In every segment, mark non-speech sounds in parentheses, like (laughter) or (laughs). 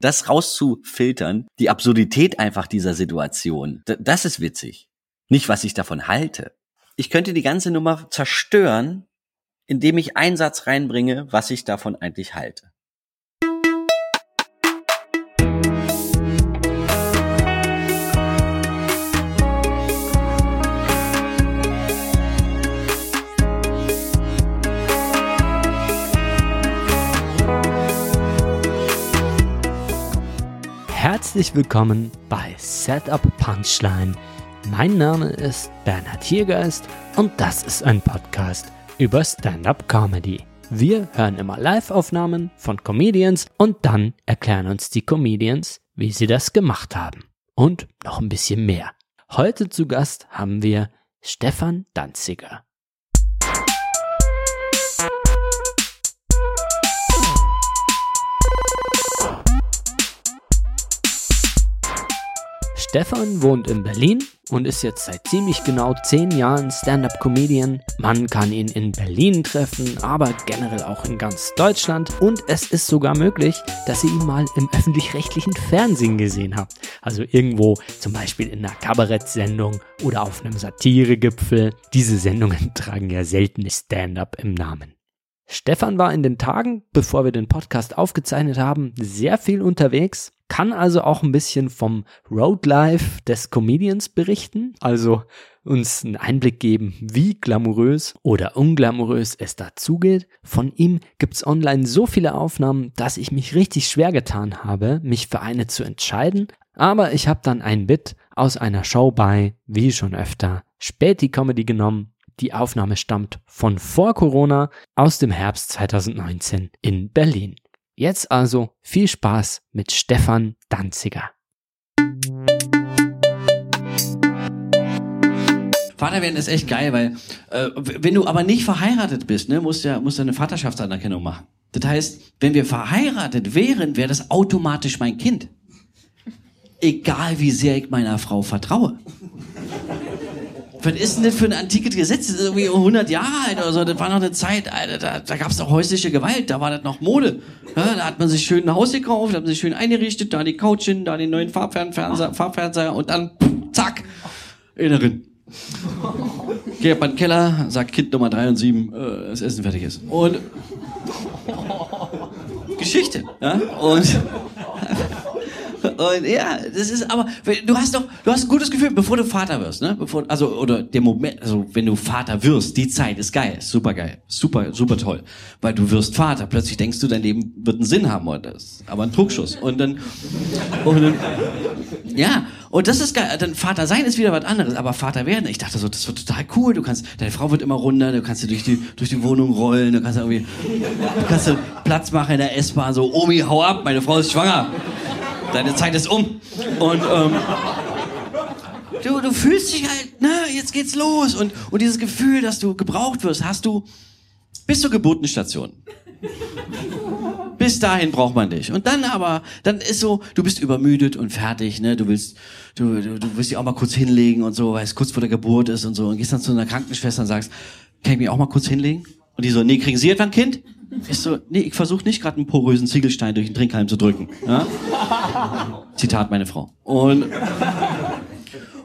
das rauszufiltern, die Absurdität einfach dieser Situation, das ist witzig. Nicht, was ich davon halte. Ich könnte die ganze Nummer zerstören, indem ich einen Satz reinbringe, was ich davon eigentlich halte. Herzlich willkommen bei Setup Punchline. Mein Name ist Bernhard Hiergeist und das ist ein Podcast über Stand-up Comedy. Wir hören immer Live-Aufnahmen von Comedians und dann erklären uns die Comedians, wie sie das gemacht haben. Und noch ein bisschen mehr. Heute zu Gast haben wir Stefan Danziger. Stefan wohnt in Berlin und ist jetzt seit ziemlich genau zehn Jahren Stand-up-Comedian. Man kann ihn in Berlin treffen, aber generell auch in ganz Deutschland. Und es ist sogar möglich, dass ihr ihn mal im öffentlich-rechtlichen Fernsehen gesehen habt. Also irgendwo zum Beispiel in einer Kabarettsendung oder auf einem Satiregipfel. Diese Sendungen (laughs) tragen ja selten Stand-up im Namen. Stefan war in den Tagen, bevor wir den Podcast aufgezeichnet haben, sehr viel unterwegs, kann also auch ein bisschen vom Roadlife des Comedians berichten, also uns einen Einblick geben, wie glamourös oder unglamourös es dazugeht. Von ihm gibt's online so viele Aufnahmen, dass ich mich richtig schwer getan habe, mich für eine zu entscheiden, aber ich habe dann ein Bit aus einer Show bei, wie schon öfter, Späti Comedy genommen die Aufnahme stammt von vor Corona aus dem Herbst 2019 in Berlin. Jetzt also viel Spaß mit Stefan Danziger. Vater werden ist echt geil, weil äh, wenn du aber nicht verheiratet bist, ne, musst du ja musst eine Vaterschaftsanerkennung machen. Das heißt, wenn wir verheiratet wären, wäre das automatisch mein Kind. Egal wie sehr ich meiner Frau vertraue. Was ist denn das für ein antikes Gesetz? Das ist irgendwie 100 Jahre alt oder so. Das war noch eine Zeit, Alter, da, da gab es noch häusliche Gewalt, da war das noch Mode. Ja, da hat man sich schön ein Haus gekauft, da hat man sich schön eingerichtet, da die Couch hin, da den neuen Farbfernseher, Farbfernseher und dann, zack, Innerin. Geht in den Keller, sagt Kind Nummer 3 und 7, äh, das Essen fertig ist. Und (laughs) Geschichte. Ja? Und (laughs) und ja, das ist aber, du hast doch, du hast ein gutes Gefühl, bevor du Vater wirst, ne? Bevor, also, oder der Moment, also, wenn du Vater wirst, die Zeit ist geil, super geil, super, super toll. Weil du wirst Vater, plötzlich denkst du, dein Leben wird einen Sinn haben, oder das, aber ein Trugsschuss. Und dann, und dann, ja, und das ist geil, dann Vater sein ist wieder was anderes, aber Vater werden, ich dachte so, das wird total cool, du kannst, deine Frau wird immer runder, du kannst durch die, durch die Wohnung rollen, du kannst irgendwie, du kannst Platz machen in der S-Bahn, so, Omi, hau ab, meine Frau ist schwanger deine Zeit ist um. Und ähm, du, du fühlst dich halt, ne, jetzt geht's los. Und, und dieses Gefühl, dass du gebraucht wirst, hast du bis zur Geburtenstation. Bis dahin braucht man dich. Und dann aber, dann ist so, du bist übermüdet und fertig, ne? Du willst, du, du, du willst dich auch mal kurz hinlegen und so, weil es kurz vor der Geburt ist und so. Und gehst dann zu einer Krankenschwester und sagst, kann ich mich auch mal kurz hinlegen? Und die so, nee, kriegen Sie etwa ein Kind? Ich so, nee, ich versuche nicht gerade einen porösen Ziegelstein durch den Trinkhalm zu drücken. Ja? Zitat meine Frau. Und,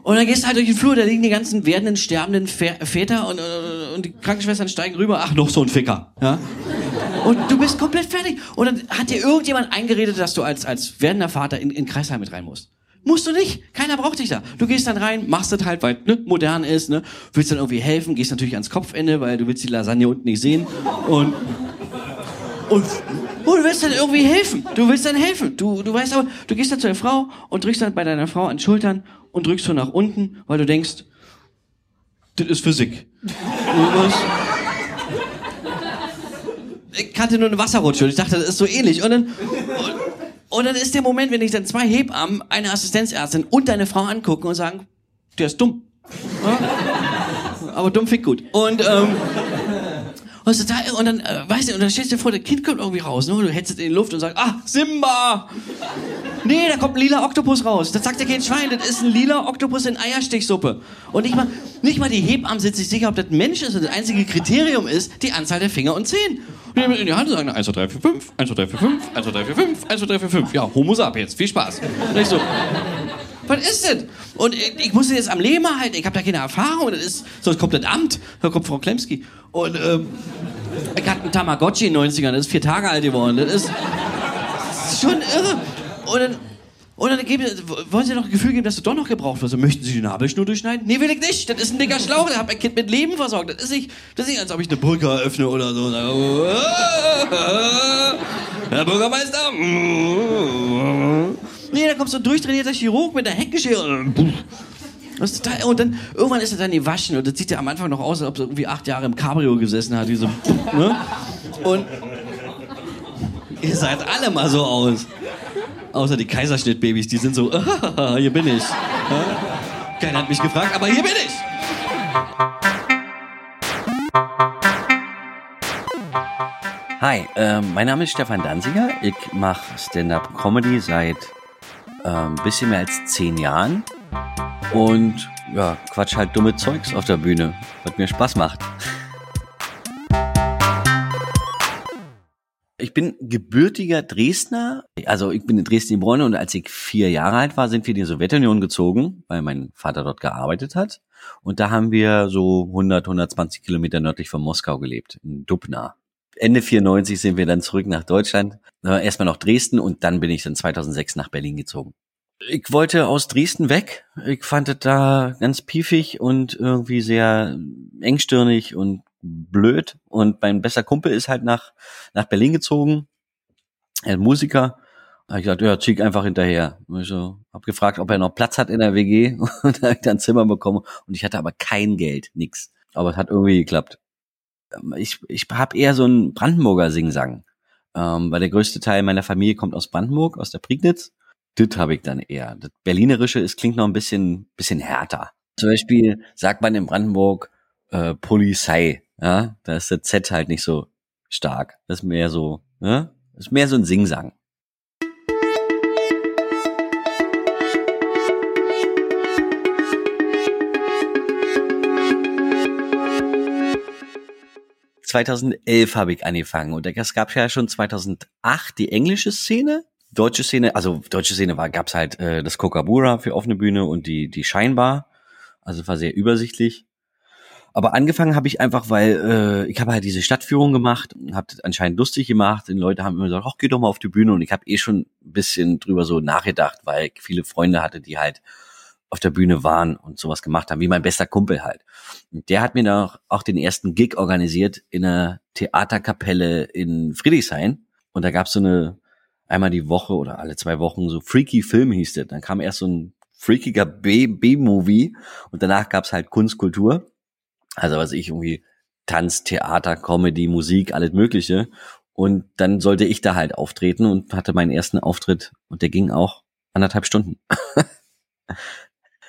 und dann gehst du halt durch den Flur, da liegen die ganzen werdenden, sterbenden Väter und, und die Krankenschwestern steigen rüber. Ach, noch so ein Ficker. Ja? Und du bist komplett fertig. Und dann hat dir irgendjemand eingeredet, dass du als, als werdender Vater in, in Kreisheim mit rein musst. Musst du nicht. Keiner braucht dich da. Du gehst dann rein, machst das halt, weil ne, modern ist, ne? Willst dann irgendwie helfen, gehst natürlich ans Kopfende, weil du willst die Lasagne unten nicht sehen. Und und, und du willst dann irgendwie helfen. Du willst dann helfen. Du, du weißt aber, du gehst dann zu der Frau und drückst dann bei deiner Frau an den Schultern und drückst so nach unten, weil du denkst, das ist Physik. ich kannte nur eine Wasserrutsche und ich dachte, das ist so ähnlich. Und dann, und, und dann ist der Moment, wenn ich dann zwei Hebammen, eine Assistenzärztin und deine Frau angucken und sagen, der ist dumm. Aber dumm fickt gut. Und ähm, und, total, und dann, äh, weißt du, und dann stellst du dir vor, der Kind kommt irgendwie raus, ne? Und du hältst es in die Luft und sagst, ah, Simba! Nee, da kommt ein lila Oktopus raus. Das sagt ja kein Schwein, das ist ein lila Oktopus in Eierstichsuppe. Und nicht mal, nicht mal die Hebammen sind sich sicher, ob das ein Mensch ist. Und das einzige Kriterium ist die Anzahl der Finger und Zehen. Nehmen in die Hand und sagen 1, 2, 3, 4, 5, 1, 2, 3, 4, 5, 1, 2, 3, 4, 5, 1, 2, 3, 4, 5. Ja, Homo sapiens, viel Spaß. Und ich so, was ist das? Und ich, ich musste jetzt am Leben halten, ich habe da keine Erfahrung, das ist, sonst kommt das Amt, da kommt Frau Klemski. Und ähm, ich hatte einen Tamagotchi in den 90ern, das ist vier Tage alt geworden, das ist, das ist schon irre. Und dann, und dann geben, wollen Sie noch ein Gefühl geben, dass du doch noch gebraucht wirst. Möchten Sie die Nabelschnur durchschneiden? Nee, will ich nicht. Das ist ein dicker Schlauch. Der hat mein Kind mit Leben versorgt. Das ist nicht, das ist nicht als ob ich eine Brücke eröffne oder so. Herr Bürgermeister. Nee, da kommt so ein durchtrainierter Chirurg mit einer Heckenschere. Total, und dann, irgendwann ist er dann gewaschen und das sieht ja am Anfang noch aus, als ob er irgendwie acht Jahre im Cabrio gesessen hat. Wie so, ne? Und ihr seid alle mal so aus. Außer die Kaiserschnittbabys, die sind so, (laughs) hier bin ich. Keiner hat mich gefragt, aber hier bin ich. Hi, äh, mein Name ist Stefan Danziger. Ich mache Stand-up-Comedy seit ein äh, bisschen mehr als zehn Jahren und ja, quatsch halt dumme Zeugs auf der Bühne, was mir Spaß macht. (laughs) Ich bin gebürtiger Dresdner. Also ich bin in Dresden geboren und als ich vier Jahre alt war, sind wir in die Sowjetunion gezogen, weil mein Vater dort gearbeitet hat. Und da haben wir so 100, 120 Kilometer nördlich von Moskau gelebt, in Dubna. Ende 94 sind wir dann zurück nach Deutschland. Erstmal nach Dresden und dann bin ich dann 2006 nach Berlin gezogen. Ich wollte aus Dresden weg. Ich fand es da ganz piefig und irgendwie sehr engstirnig und blöd. Und mein bester Kumpel ist halt nach, nach Berlin gezogen. Er Musiker. Da hab ich gesagt, ja, zieh einfach hinterher. Ich so, hab gefragt, ob er noch Platz hat in der WG. (laughs) Und da hab ich dann ein Zimmer bekommen. Und ich hatte aber kein Geld, nix. Aber es hat irgendwie geklappt. Ähm, ich, ich habe eher so einen Brandenburger Singsang. Ähm, weil der größte Teil meiner Familie kommt aus Brandenburg, aus der Prignitz. Das habe ich dann eher. Das Berlinerische, es klingt noch ein bisschen, bisschen härter. Zum Beispiel sagt man in Brandenburg äh, Polizei. Ja, da ist der Z halt nicht so stark. Das ist mehr so, ne? Das ist mehr so ein Singsang. ...2011 habe ich angefangen und es gab ja schon 2008 die englische Szene, deutsche Szene, also deutsche Szene war, gab's halt äh, das Kokabura für offene Bühne und die die Scheinbar, also war sehr übersichtlich. Aber angefangen habe ich einfach, weil äh, ich habe halt diese Stadtführung gemacht, habe anscheinend lustig gemacht. Und Leute haben immer gesagt, ach, geh doch mal auf die Bühne. Und ich habe eh schon ein bisschen drüber so nachgedacht, weil ich viele Freunde hatte, die halt auf der Bühne waren und sowas gemacht haben, wie mein bester Kumpel halt. Und der hat mir dann auch den ersten Gig organisiert in einer Theaterkapelle in Friedrichshain. Und da gab's so eine, einmal die Woche oder alle zwei Wochen so Freaky Film hieß das. Dann kam erst so ein freakiger B-Movie und danach gab's halt Kunstkultur. Also was ich irgendwie Tanz, Theater, Comedy, Musik, alles Mögliche. Und dann sollte ich da halt auftreten und hatte meinen ersten Auftritt und der ging auch anderthalb Stunden. (laughs)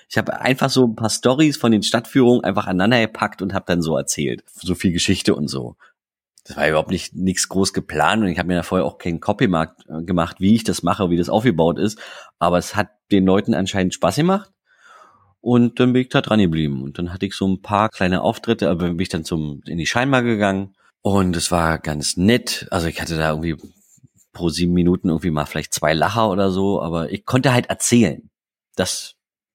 ich habe einfach so ein paar Stories von den Stadtführungen einfach aneinander gepackt und habe dann so erzählt. So viel Geschichte und so. Das war überhaupt nicht nichts groß geplant und ich habe mir da vorher auch keinen Copymarkt äh, gemacht, wie ich das mache, wie das aufgebaut ist. Aber es hat den Leuten anscheinend Spaß gemacht und dann bin ich da dran geblieben. Und dann hatte ich so ein paar kleine Auftritte, aber bin ich dann zum, in die Scheinbar gegangen. Und es war ganz nett. Also ich hatte da irgendwie pro sieben Minuten irgendwie mal vielleicht zwei Lacher oder so, aber ich konnte halt erzählen. Das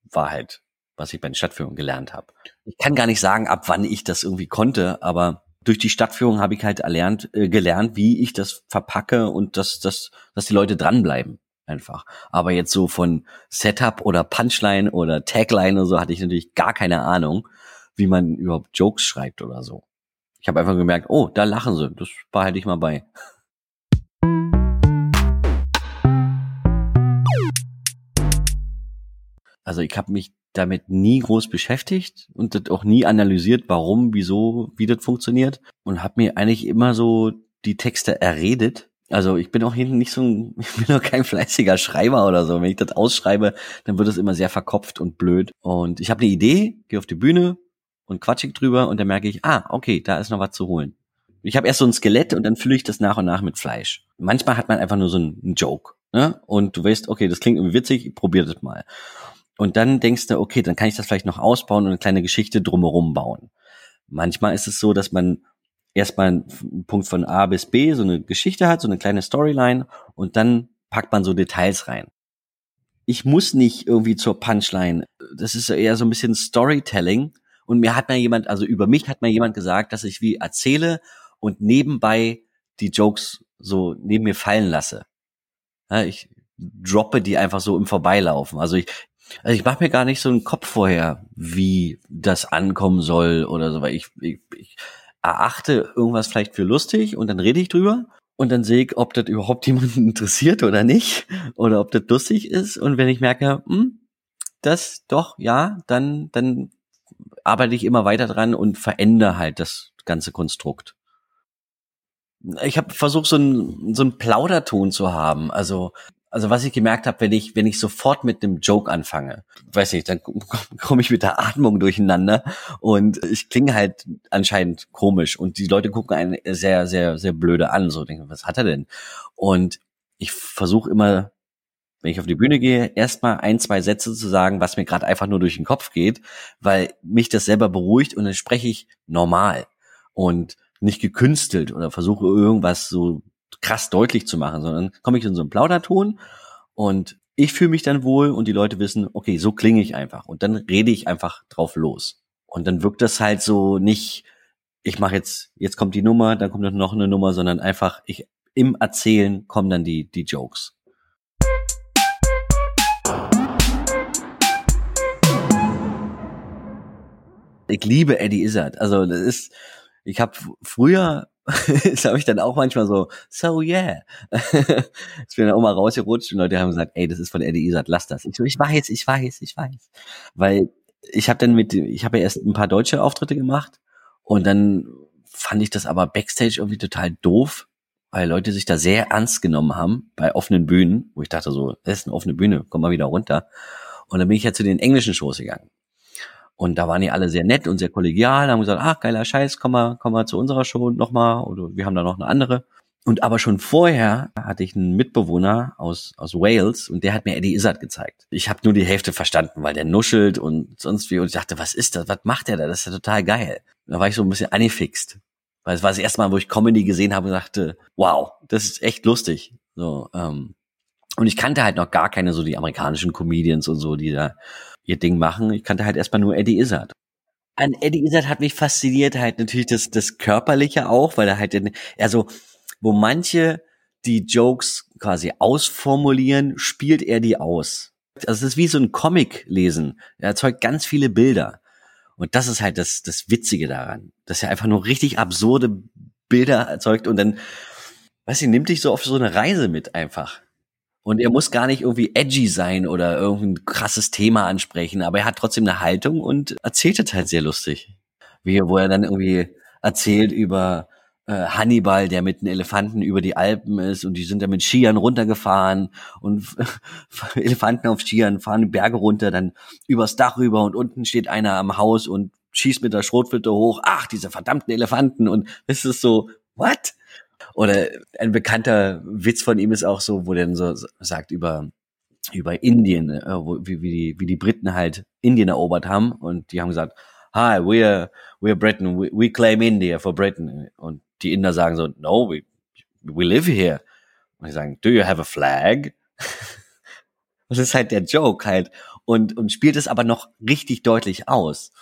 war halt, was ich bei den Stadtführungen gelernt habe. Ich kann gar nicht sagen, ab wann ich das irgendwie konnte, aber durch die Stadtführung habe ich halt erlernt, äh, gelernt, wie ich das verpacke und dass, dass, dass die Leute dranbleiben einfach. Aber jetzt so von Setup oder Punchline oder Tagline oder so hatte ich natürlich gar keine Ahnung, wie man überhaupt Jokes schreibt oder so. Ich habe einfach gemerkt, oh, da lachen sie, das behalte ich mal bei. Also ich habe mich damit nie groß beschäftigt und das auch nie analysiert, warum, wieso, wie das funktioniert und habe mir eigentlich immer so die Texte erredet also ich bin auch hinten nicht so ein, (laughs) ich bin auch kein fleißiger Schreiber oder so. Wenn ich das ausschreibe, dann wird es immer sehr verkopft und blöd. Und ich habe eine Idee, gehe auf die Bühne und quatschig drüber und dann merke ich, ah, okay, da ist noch was zu holen. Ich habe erst so ein Skelett und dann fülle ich das nach und nach mit Fleisch. Manchmal hat man einfach nur so einen Joke. Ne? Und du weißt, okay, das klingt irgendwie witzig, ich probier das mal. Und dann denkst du, okay, dann kann ich das vielleicht noch ausbauen und eine kleine Geschichte drumherum bauen. Manchmal ist es so, dass man erstmal einen Punkt von A bis B, so eine Geschichte hat, so eine kleine Storyline und dann packt man so Details rein. Ich muss nicht irgendwie zur Punchline. Das ist eher so ein bisschen Storytelling. Und mir hat mal jemand, also über mich hat mir jemand gesagt, dass ich wie erzähle und nebenbei die Jokes so neben mir fallen lasse. Ja, ich droppe die einfach so im Vorbeilaufen. Also ich, also ich mache mir gar nicht so einen Kopf vorher, wie das ankommen soll oder so, weil ich, ich, ich erachte irgendwas vielleicht für lustig und dann rede ich drüber und dann sehe ich, ob das überhaupt (laughs) jemanden interessiert oder nicht oder ob das lustig ist und wenn ich merke, hm, das doch, ja, dann, dann arbeite ich immer weiter dran und verändere halt das ganze Konstrukt. Ich habe versucht, so einen so einen Plauderton zu haben. Also also was ich gemerkt habe, wenn ich, wenn ich sofort mit einem Joke anfange, weiß nicht, dann komme ich mit der Atmung durcheinander und ich klinge halt anscheinend komisch und die Leute gucken einen sehr, sehr, sehr blöde an, so denken, was hat er denn? Und ich versuche immer, wenn ich auf die Bühne gehe, erstmal ein, zwei Sätze zu sagen, was mir gerade einfach nur durch den Kopf geht, weil mich das selber beruhigt und dann spreche ich normal und nicht gekünstelt oder versuche irgendwas so krass deutlich zu machen, sondern komme ich in so einen Plauderton und ich fühle mich dann wohl und die Leute wissen, okay, so klinge ich einfach und dann rede ich einfach drauf los. Und dann wirkt das halt so nicht, ich mache jetzt, jetzt kommt die Nummer, dann kommt noch eine Nummer, sondern einfach ich im Erzählen kommen dann die die Jokes. Ich liebe Eddie Izzard. Also das ist, ich habe früher (laughs) das habe ich dann auch manchmal so, so yeah. (laughs) ich bin dann auch mal rausgerutscht und Leute haben gesagt, ey, das ist von Eddie Izzard, lass das. Ich so, ich weiß, ich weiß, ich weiß. Weil ich habe dann mit, ich habe ja erst ein paar deutsche Auftritte gemacht und dann fand ich das aber Backstage irgendwie total doof, weil Leute sich da sehr ernst genommen haben bei offenen Bühnen, wo ich dachte so, das ist eine offene Bühne, komm mal wieder runter. Und dann bin ich ja zu den englischen Shows gegangen. Und da waren die alle sehr nett und sehr kollegial, haben gesagt, ach, geiler Scheiß, komm mal, komm mal zu unserer Show nochmal, oder wir haben da noch eine andere. Und aber schon vorher hatte ich einen Mitbewohner aus, aus Wales und der hat mir Eddie Izzard gezeigt. Ich habe nur die Hälfte verstanden, weil der nuschelt und sonst wie. Und ich dachte, was ist das? Was macht der da? Das ist ja total geil. Da war ich so ein bisschen angefixt. Weil es war das erste Mal, wo ich Comedy gesehen habe und dachte, wow, das ist echt lustig. So, ähm, und ich kannte halt noch gar keine so die amerikanischen Comedians und so, die da ihr Ding machen. Ich kannte halt erstmal nur Eddie Izzard. An Eddie Izzard hat mich fasziniert halt natürlich das, das Körperliche auch, weil er halt, also, wo manche die Jokes quasi ausformulieren, spielt er die aus. Also es ist wie so ein Comic lesen. Er erzeugt ganz viele Bilder. Und das ist halt das, das Witzige daran, dass er einfach nur richtig absurde Bilder erzeugt und dann, weiß ich, nimmt dich so auf so eine Reise mit einfach. Und er muss gar nicht irgendwie edgy sein oder irgendein krasses Thema ansprechen, aber er hat trotzdem eine Haltung und erzählt es halt sehr lustig. Wie, wo er dann irgendwie erzählt über äh, Hannibal, der mit einem Elefanten über die Alpen ist und die sind da mit Skiern runtergefahren und (laughs) Elefanten auf Skiern fahren Berge runter, dann übers Dach rüber und unten steht einer am Haus und schießt mit der Schrotflinte hoch. Ach, diese verdammten Elefanten und es ist so, what? Oder ein bekannter Witz von ihm ist auch so, wo der dann so sagt über über Indien, äh, wo, wie, wie, die, wie die Briten halt Indien erobert haben und die haben gesagt, Hi, we're we're Britain, we, we claim India for Britain und die Inder sagen so, No, we we live here. Und die sagen, Do you have a flag? (laughs) das ist halt der Joke halt und und spielt es aber noch richtig deutlich aus.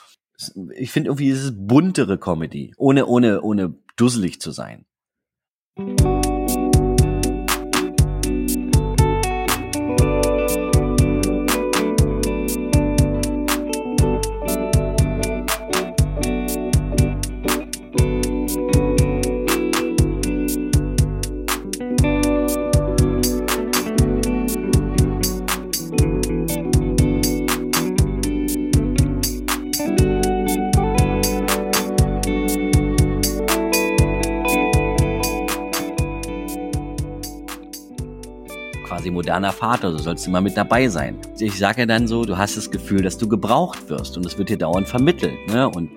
Ich finde irgendwie ist es buntere Comedy, ohne ohne ohne dusselig zu sein. Quasi moderner Vater, so sollst du immer mit dabei sein. Ich sage ja dann so, du hast das Gefühl, dass du gebraucht wirst und es wird dir dauernd vermittelt. Ne? Und,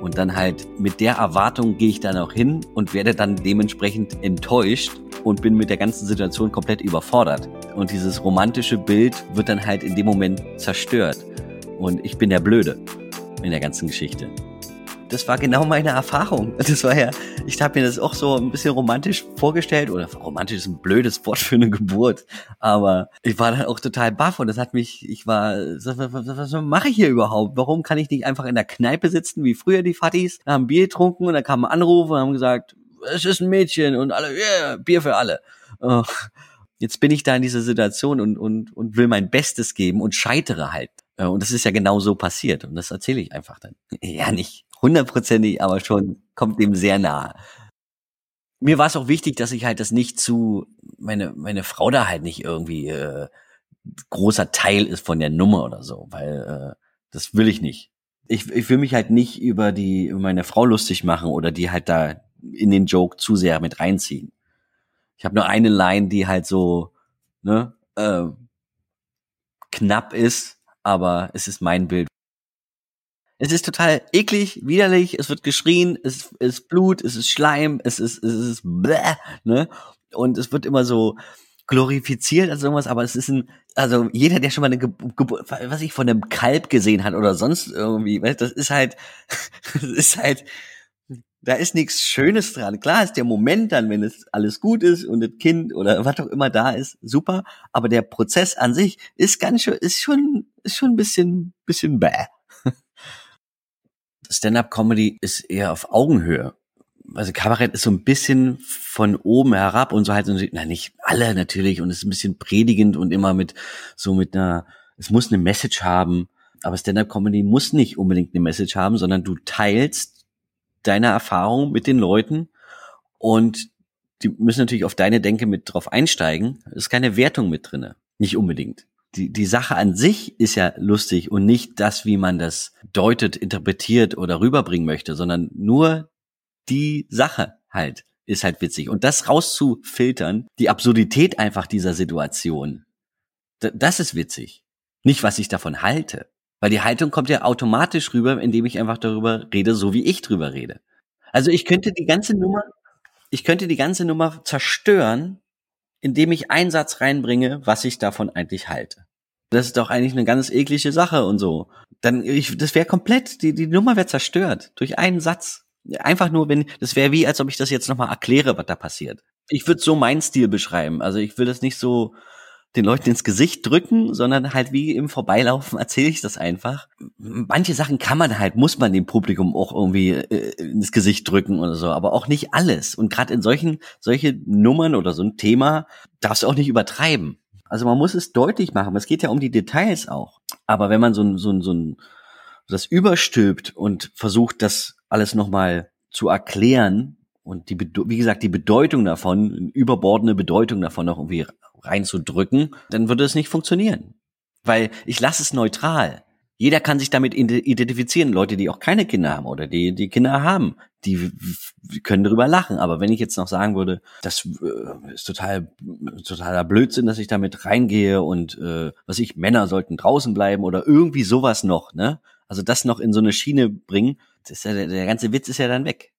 und dann halt mit der Erwartung gehe ich dann auch hin und werde dann dementsprechend enttäuscht und bin mit der ganzen Situation komplett überfordert. Und dieses romantische Bild wird dann halt in dem Moment zerstört. Und ich bin der Blöde in der ganzen Geschichte. Das war genau meine Erfahrung. (laughs) Das war ja, ich habe mir das auch so ein bisschen romantisch vorgestellt oder romantisch ist ein blödes Wort für eine Geburt, aber ich war dann auch total baff und das hat mich, ich war, was, mache ich hier überhaupt? Warum kann ich nicht einfach in der Kneipe sitzen wie früher die Fattis, haben Bier getrunken und dann kam ein Anruf und haben gesagt, es ist ein Mädchen und alle, yeah, Bier für alle. Oh, jetzt bin ich da in dieser Situation und, und, und will mein Bestes geben und scheitere halt. Und das ist ja genau so passiert. Und das erzähle ich einfach dann. (laughs) Ja, nicht hundertprozentig, aber schon kommt dem sehr nahe. Mir war es auch wichtig, dass ich halt das nicht zu, meine, meine Frau da halt nicht irgendwie äh, großer Teil ist von der Nummer oder so, weil äh, das will ich nicht. Ich, ich will mich halt nicht über die über meine Frau lustig machen oder die halt da in den Joke zu sehr mit reinziehen. Ich habe nur eine Line, die halt so ne, äh, knapp ist, aber es ist mein Bild. Es ist total eklig, widerlich, es wird geschrien, es ist Blut, es ist Schleim, es ist, es ist bläh, ne? Und es wird immer so glorifiziert als irgendwas, aber es ist ein, also jeder, der schon mal eine Geburt, was ich von einem Kalb gesehen hat oder sonst irgendwie, weißt, das ist halt, (laughs) das ist halt, da ist nichts Schönes dran. Klar ist der Moment dann, wenn es alles gut ist und das Kind oder was auch immer da ist, super. Aber der Prozess an sich ist ganz schön, ist schon, ist schon ein bisschen, bisschen bäh. Stand-up-Comedy ist eher auf Augenhöhe. Also Kabarett ist so ein bisschen von oben herab und so halt, na nicht alle natürlich und es ist ein bisschen predigend und immer mit so mit einer, es muss eine Message haben. Aber Stand-up-Comedy muss nicht unbedingt eine Message haben, sondern du teilst deine Erfahrung mit den Leuten und die müssen natürlich auf deine Denke mit drauf einsteigen. Es ist keine Wertung mit drinne, nicht unbedingt die, die Sache an sich ist ja lustig und nicht das, wie man das deutet, interpretiert oder rüberbringen möchte, sondern nur die Sache halt ist halt witzig. Und das rauszufiltern, die Absurdität einfach dieser Situation, das ist witzig. Nicht, was ich davon halte. Weil die Haltung kommt ja automatisch rüber, indem ich einfach darüber rede, so wie ich drüber rede. Also ich könnte die ganze Nummer, ich könnte die ganze Nummer zerstören, indem ich einen Satz reinbringe, was ich davon eigentlich halte. Das ist doch eigentlich eine ganz eklige Sache und so. Dann, ich, das wäre komplett, die, die Nummer wäre zerstört durch einen Satz. Einfach nur, wenn, das wäre wie, als ob ich das jetzt nochmal erkläre, was da passiert. Ich würde so meinen Stil beschreiben. Also ich will das nicht so den Leuten ins Gesicht drücken, sondern halt wie im Vorbeilaufen (laughs) erzähle ich das einfach. Manche Sachen kann man halt, muss man dem Publikum auch irgendwie äh, ins Gesicht drücken oder so, aber auch nicht alles. Und gerade in solchen, solche Nummern oder so ein Thema darfst du auch nicht übertreiben. Also man muss es deutlich machen. Es geht ja um die Details auch. Aber wenn man so ein, so ein, so ein das überstülpt und versucht, das alles nochmal zu erklären und die, wie gesagt, die Bedeutung davon, überbordene Bedeutung davon noch irgendwie reinzudrücken, dann würde es nicht funktionieren. Weil ich lasse es neutral. Jeder kann sich damit identifizieren. Leute, die auch keine Kinder haben oder die, die Kinder haben, die können darüber lachen. Aber wenn ich jetzt noch sagen würde, das äh, ist total, totaler Blödsinn, dass ich damit reingehe und äh, was ich, Männer sollten draußen bleiben oder irgendwie sowas noch, ne? Also das noch in so eine Schiene bringen, ja, der, der ganze Witz ist ja dann weg.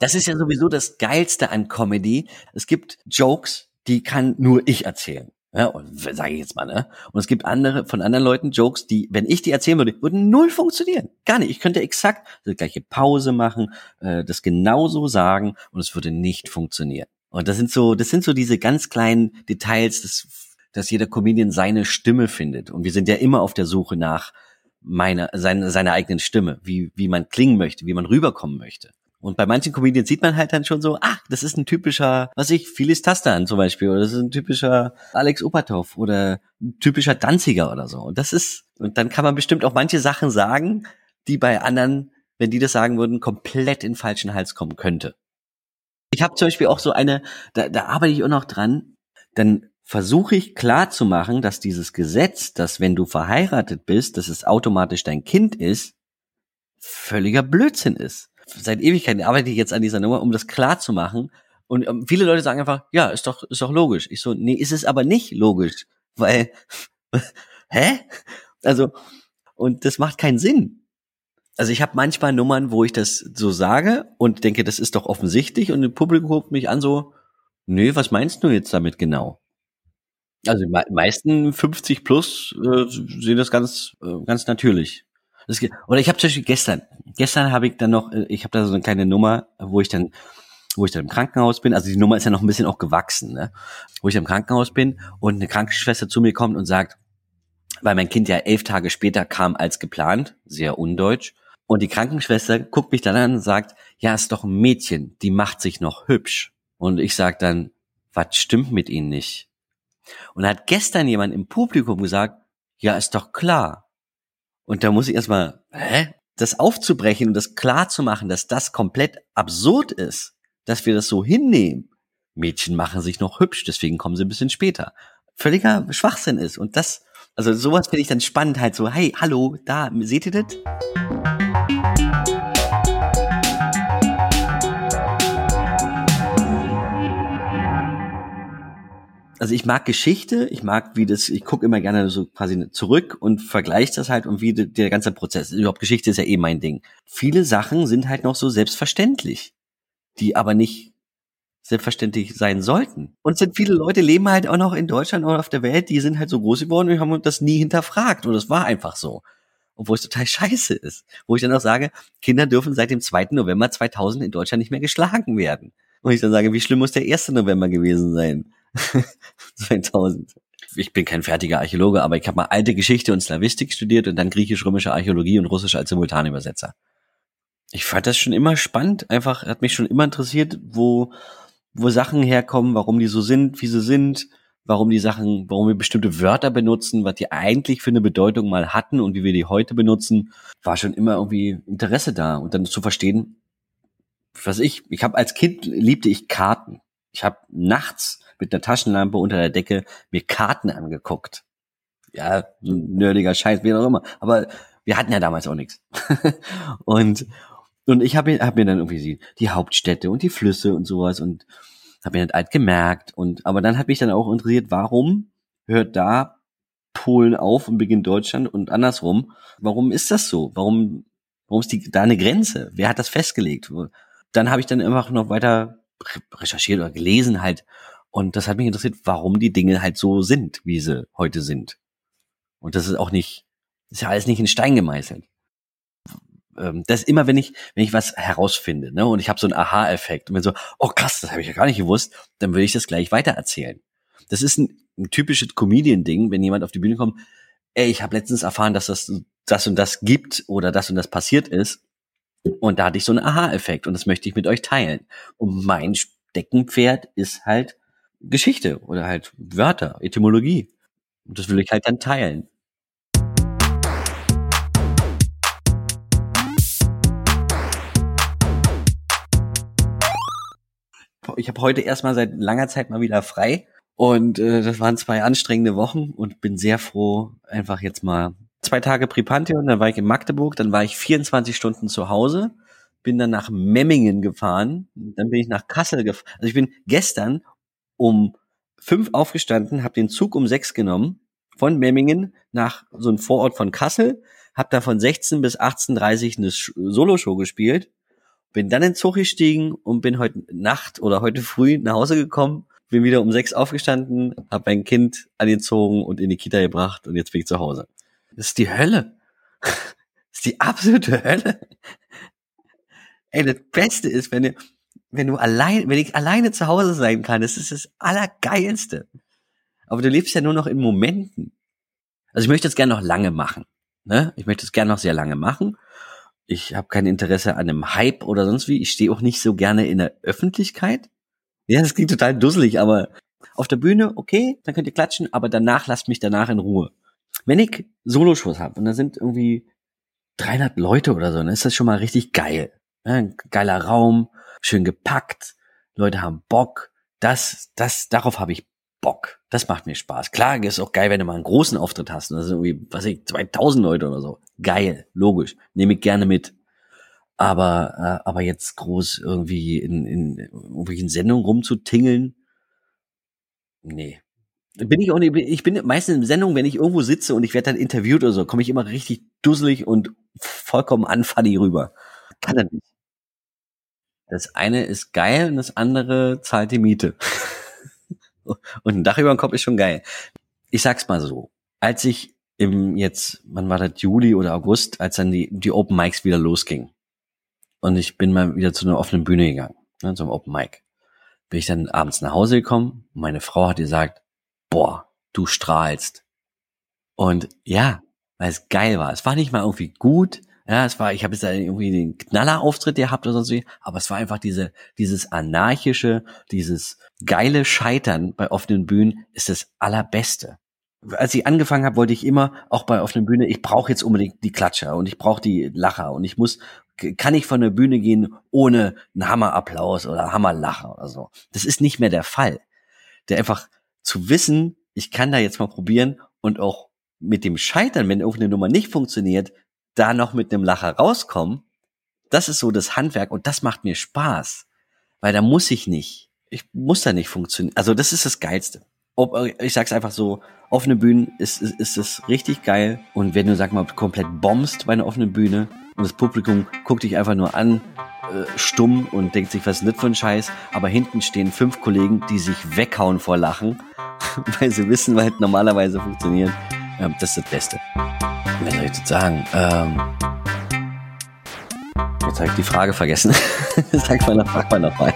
Das ist ja sowieso das Geilste an Comedy. Es gibt Jokes, die kann nur ich erzählen. Ja, sage ich jetzt mal, ne? Und es gibt andere von anderen Leuten Jokes, die, wenn ich die erzählen würde, würden null funktionieren. Gar nicht. Ich könnte exakt die gleiche Pause machen, äh, das genauso sagen und es würde nicht funktionieren. Und das sind so, das sind so diese ganz kleinen Details, dass, dass jeder Comedian seine Stimme findet. Und wir sind ja immer auf der Suche nach meiner, seine, seiner eigenen Stimme, wie, wie man klingen möchte, wie man rüberkommen möchte. Und bei manchen Comedians sieht man halt dann schon so, ach, das ist ein typischer, was ich, Phyllis Tastan zum Beispiel, oder das ist ein typischer Alex Opatov oder ein typischer Danziger oder so. Und das ist, und dann kann man bestimmt auch manche Sachen sagen, die bei anderen, wenn die das sagen würden, komplett in falschen Hals kommen könnte. Ich habe zum Beispiel auch so eine, da, da arbeite ich auch noch dran, dann versuche ich klar zu machen, dass dieses Gesetz, dass wenn du verheiratet bist, dass es automatisch dein Kind ist, völliger Blödsinn ist seit Ewigkeiten arbeite ich jetzt an dieser Nummer, um das klar zu machen. Und ähm, viele Leute sagen einfach, ja, ist doch, ist doch logisch. Ich so, nee, ist es aber nicht logisch, weil, (laughs) hä? Also, und das macht keinen Sinn. Also ich habe manchmal Nummern, wo ich das so sage und denke, das ist doch offensichtlich und das Publikum guckt mich an so, nee, was meinst du jetzt damit genau? Also die meisten 50 plus äh, sehen das ganz, äh, ganz natürlich. Das, oder ich habe zum Beispiel gestern, gestern habe ich dann noch, äh, ich habe da so eine kleine Nummer, wo ich dann, wo ich dann im Krankenhaus bin. Also die Nummer ist ja noch ein bisschen auch gewachsen, ne? Wo ich im Krankenhaus bin und eine Krankenschwester zu mir kommt und sagt, weil mein Kind ja elf Tage später kam als geplant, sehr undeutsch. Und die Krankenschwester guckt mich dann an und sagt, ja, ist doch ein Mädchen, die macht sich noch hübsch. Und ich sag dann, was stimmt mit Ihnen nicht? Und hat gestern jemand im Publikum gesagt, ja, ist doch klar. Und da muss ich erstmal, hä? Das aufzubrechen und das klar zu machen, dass das komplett absurd ist, dass wir das so hinnehmen. Mädchen machen sich noch hübsch, deswegen kommen sie ein bisschen später. Völliger Schwachsinn ist. Und das, also sowas finde ich dann spannend, halt so, hey, hallo, da, seht ihr das? Also ich mag Geschichte, ich mag, wie das, ich gucke immer gerne so quasi zurück und vergleiche das halt und wie de, der ganze Prozess. Überhaupt Geschichte ist ja eh mein Ding. Viele Sachen sind halt noch so selbstverständlich, die aber nicht selbstverständlich sein sollten. Und sind viele Leute leben halt auch noch in Deutschland oder auf der Welt, die sind halt so groß geworden und haben das nie hinterfragt und das war einfach so. Obwohl es total (laughs) scheiße ist. Wo ich dann auch sage, Kinder dürfen seit dem 2. November 2000 in Deutschland nicht mehr geschlagen werden. Und ich dann sage, wie schlimm muss der 1. November gewesen sein? 2000. Ich bin kein fertiger Archäologe, aber ich habe mal alte Geschichte und Slavistik studiert und dann griechisch-römische Archäologie und Russisch als Simultanübersetzer. Ich fand das schon immer spannend, einfach hat mich schon immer interessiert, wo wo Sachen herkommen, warum die so sind, wie sie sind, warum die Sachen, warum wir bestimmte Wörter benutzen, was die eigentlich für eine Bedeutung mal hatten und wie wir die heute benutzen, war schon immer irgendwie Interesse da und dann zu verstehen, was ich, ich habe als Kind liebte ich Karten. Ich habe nachts mit einer Taschenlampe unter der Decke mir Karten angeguckt. Ja, so ein nerdiger Scheiß, wie auch immer. Aber wir hatten ja damals auch nichts. (laughs) und und ich habe hab mir dann irgendwie die, Hauptstädte und die Flüsse und sowas und habe mir das halt gemerkt. Und aber dann hat mich dann auch interessiert, warum hört da Polen auf und beginnt Deutschland und andersrum? Warum ist das so? Warum warum ist die da eine Grenze? Wer hat das festgelegt? Dann habe ich dann einfach noch weiter recherchiert oder gelesen halt und das hat mich interessiert, warum die Dinge halt so sind, wie sie heute sind. Und das ist auch nicht, ist ja alles nicht in Stein gemeißelt. Ähm, das ist immer, wenn ich, wenn ich was herausfinde, ne, und ich habe so einen Aha-Effekt und bin so, oh krass, das habe ich ja gar nicht gewusst, dann würde ich das gleich weitererzählen. Das ist ein, ein typisches Comedian-Ding, wenn jemand auf die Bühne kommt, ey, ich habe letztens erfahren, dass das das und das gibt oder das und das passiert ist. Und da hatte ich so einen Aha-Effekt und das möchte ich mit euch teilen. Und mein Steckenpferd ist halt Geschichte oder halt Wörter, Etymologie. Und das will ich halt dann teilen. Ich habe heute erstmal seit langer Zeit mal wieder frei und äh, das waren zwei anstrengende Wochen und bin sehr froh, einfach jetzt mal zwei Tage Pripantheon, dann war ich in Magdeburg, dann war ich 24 Stunden zu Hause, bin dann nach Memmingen gefahren, dann bin ich nach Kassel gefahren. Also ich bin gestern um fünf aufgestanden, habe den Zug um sechs genommen von Memmingen nach so einem Vorort von Kassel, habe da von 16 bis 18.30 eine Soloshow gespielt, bin dann in den Zug gestiegen und bin heute Nacht oder heute früh nach Hause gekommen, bin wieder um sechs aufgestanden, habe mein Kind angezogen und in die Kita gebracht und jetzt bin ich zu Hause. Das ist die Hölle. (laughs) Das ist die absolute Hölle. Ey, das Beste ist, wenn ihr, wenn du allein, wenn ich alleine zu Hause sein kann, das ist das Allergeilste. Aber du lebst ja nur noch in Momenten. Also ich möchte es gerne noch lange machen. Ne? Ich möchte es gerne noch sehr lange machen. Ich habe kein Interesse an einem Hype oder sonst wie. Ich stehe auch nicht so gerne in der Öffentlichkeit. Ja, das klingt total dusselig, aber auf der Bühne, okay, dann könnt ihr klatschen, aber danach lasst mich danach in Ruhe. Wenn ich Soloshows habe und da sind irgendwie 300 Leute oder so, dann ist das schon mal richtig geil. Ja, ein geiler Raum, schön gepackt, Leute haben Bock. Das, das, darauf habe ich Bock. Das macht mir Spaß. Klar, ist auch geil, wenn du mal einen großen Auftritt hast. Das sind irgendwie, was ich, 2000 Leute oder so. Geil, logisch. Nehme ich gerne mit. Aber, äh, aber jetzt groß irgendwie in, in irgendwelchen Sendungen rumzutingeln, nee. Bin ich auch nicht, ich bin meistens in Sendungen, wenn ich irgendwo sitze und ich werde dann interviewt oder so, komme ich immer richtig dusselig und vollkommen unfunny rüber. Kann er nicht. Das eine ist geil und das andere zahlt die Miete. (laughs) Und ein Dach über dem Kopf ist schon geil. Ich sag's mal so. Als ich im jetzt, wann war das, Juli oder August, als dann die, die Open Mics wieder losging. Und ich bin mal wieder zu einer offenen Bühne gegangen, ne, zum Open Mic. Bin ich dann abends nach Hause gekommen, meine Frau hat gesagt, boah, du strahlst. Und ja, weil es geil war. Es war nicht mal irgendwie gut, ja, es war, ich habe jetzt irgendwie den Knallerauftritt gehabt oder so, aber es war einfach diese, dieses anarchische, dieses geile Scheitern bei offenen Bühnen ist das allerbeste. Als ich angefangen habe, wollte ich immer auch bei offenen Bühne, ich brauche jetzt unbedingt die Klatscher und ich brauche die Lacher und ich muss, kann ich von der Bühne gehen ohne einen Hammerapplaus oder Hammerlacher oder so. Das ist nicht mehr der Fall. Der einfach zu wissen, ich kann da jetzt mal probieren und auch mit dem Scheitern, wenn irgendeine Nummer nicht funktioniert, da noch mit einem Lacher rauskommen, das ist so das Handwerk und das macht mir Spaß. Weil da muss ich nicht. Ich muss da nicht funktionieren. Also das ist das Geilste. Ob, ich sag's einfach so, offene Bühnen ist, ist, ist es richtig geil. Und wenn du, sag mal, komplett bombst bei einer offenen Bühne und das Publikum guckt dich einfach nur an, äh, stumm und denkt sich, was ist denn das für ein Scheiß? Aber hinten stehen fünf Kollegen, die sich weghauen vor Lachen, (laughs) weil sie wissen, weil halt normalerweise funktioniert. Ähm, das ist das Beste. Was soll ich jetzt sagen? Ähm, jetzt habe ich die Frage vergessen. (laughs) Sag mal, frag mal nochmal.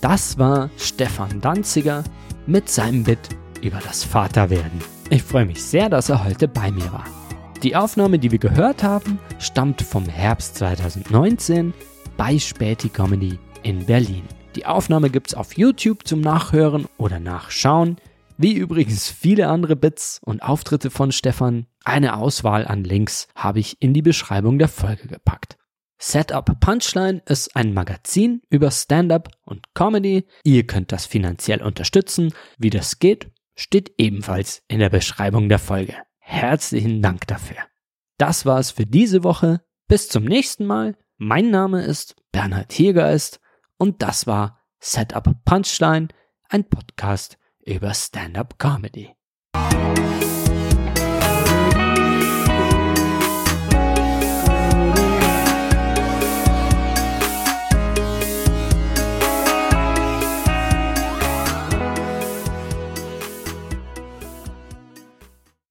Das war Stefan Danziger mit seinem Bit über das Vaterwerden. Ich freue mich sehr, dass er heute bei mir war. Die Aufnahme, die wir gehört haben, stammt vom Herbst 2019 bei Späti Comedy in Berlin. Die Aufnahme gibt es auf YouTube zum Nachhören oder Nachschauen, wie übrigens viele andere Bits und Auftritte von Stefan. Eine Auswahl an Links habe ich in die Beschreibung der Folge gepackt. Setup Punchline ist ein Magazin über Stand-up und Comedy. Ihr könnt das finanziell unterstützen. Wie das geht, steht ebenfalls in der Beschreibung der Folge. Herzlichen Dank dafür. Das war's für diese Woche. Bis zum nächsten Mal. Mein Name ist Bernhard Hiergeist und das war Setup Punchline, ein Podcast über Stand-up Comedy.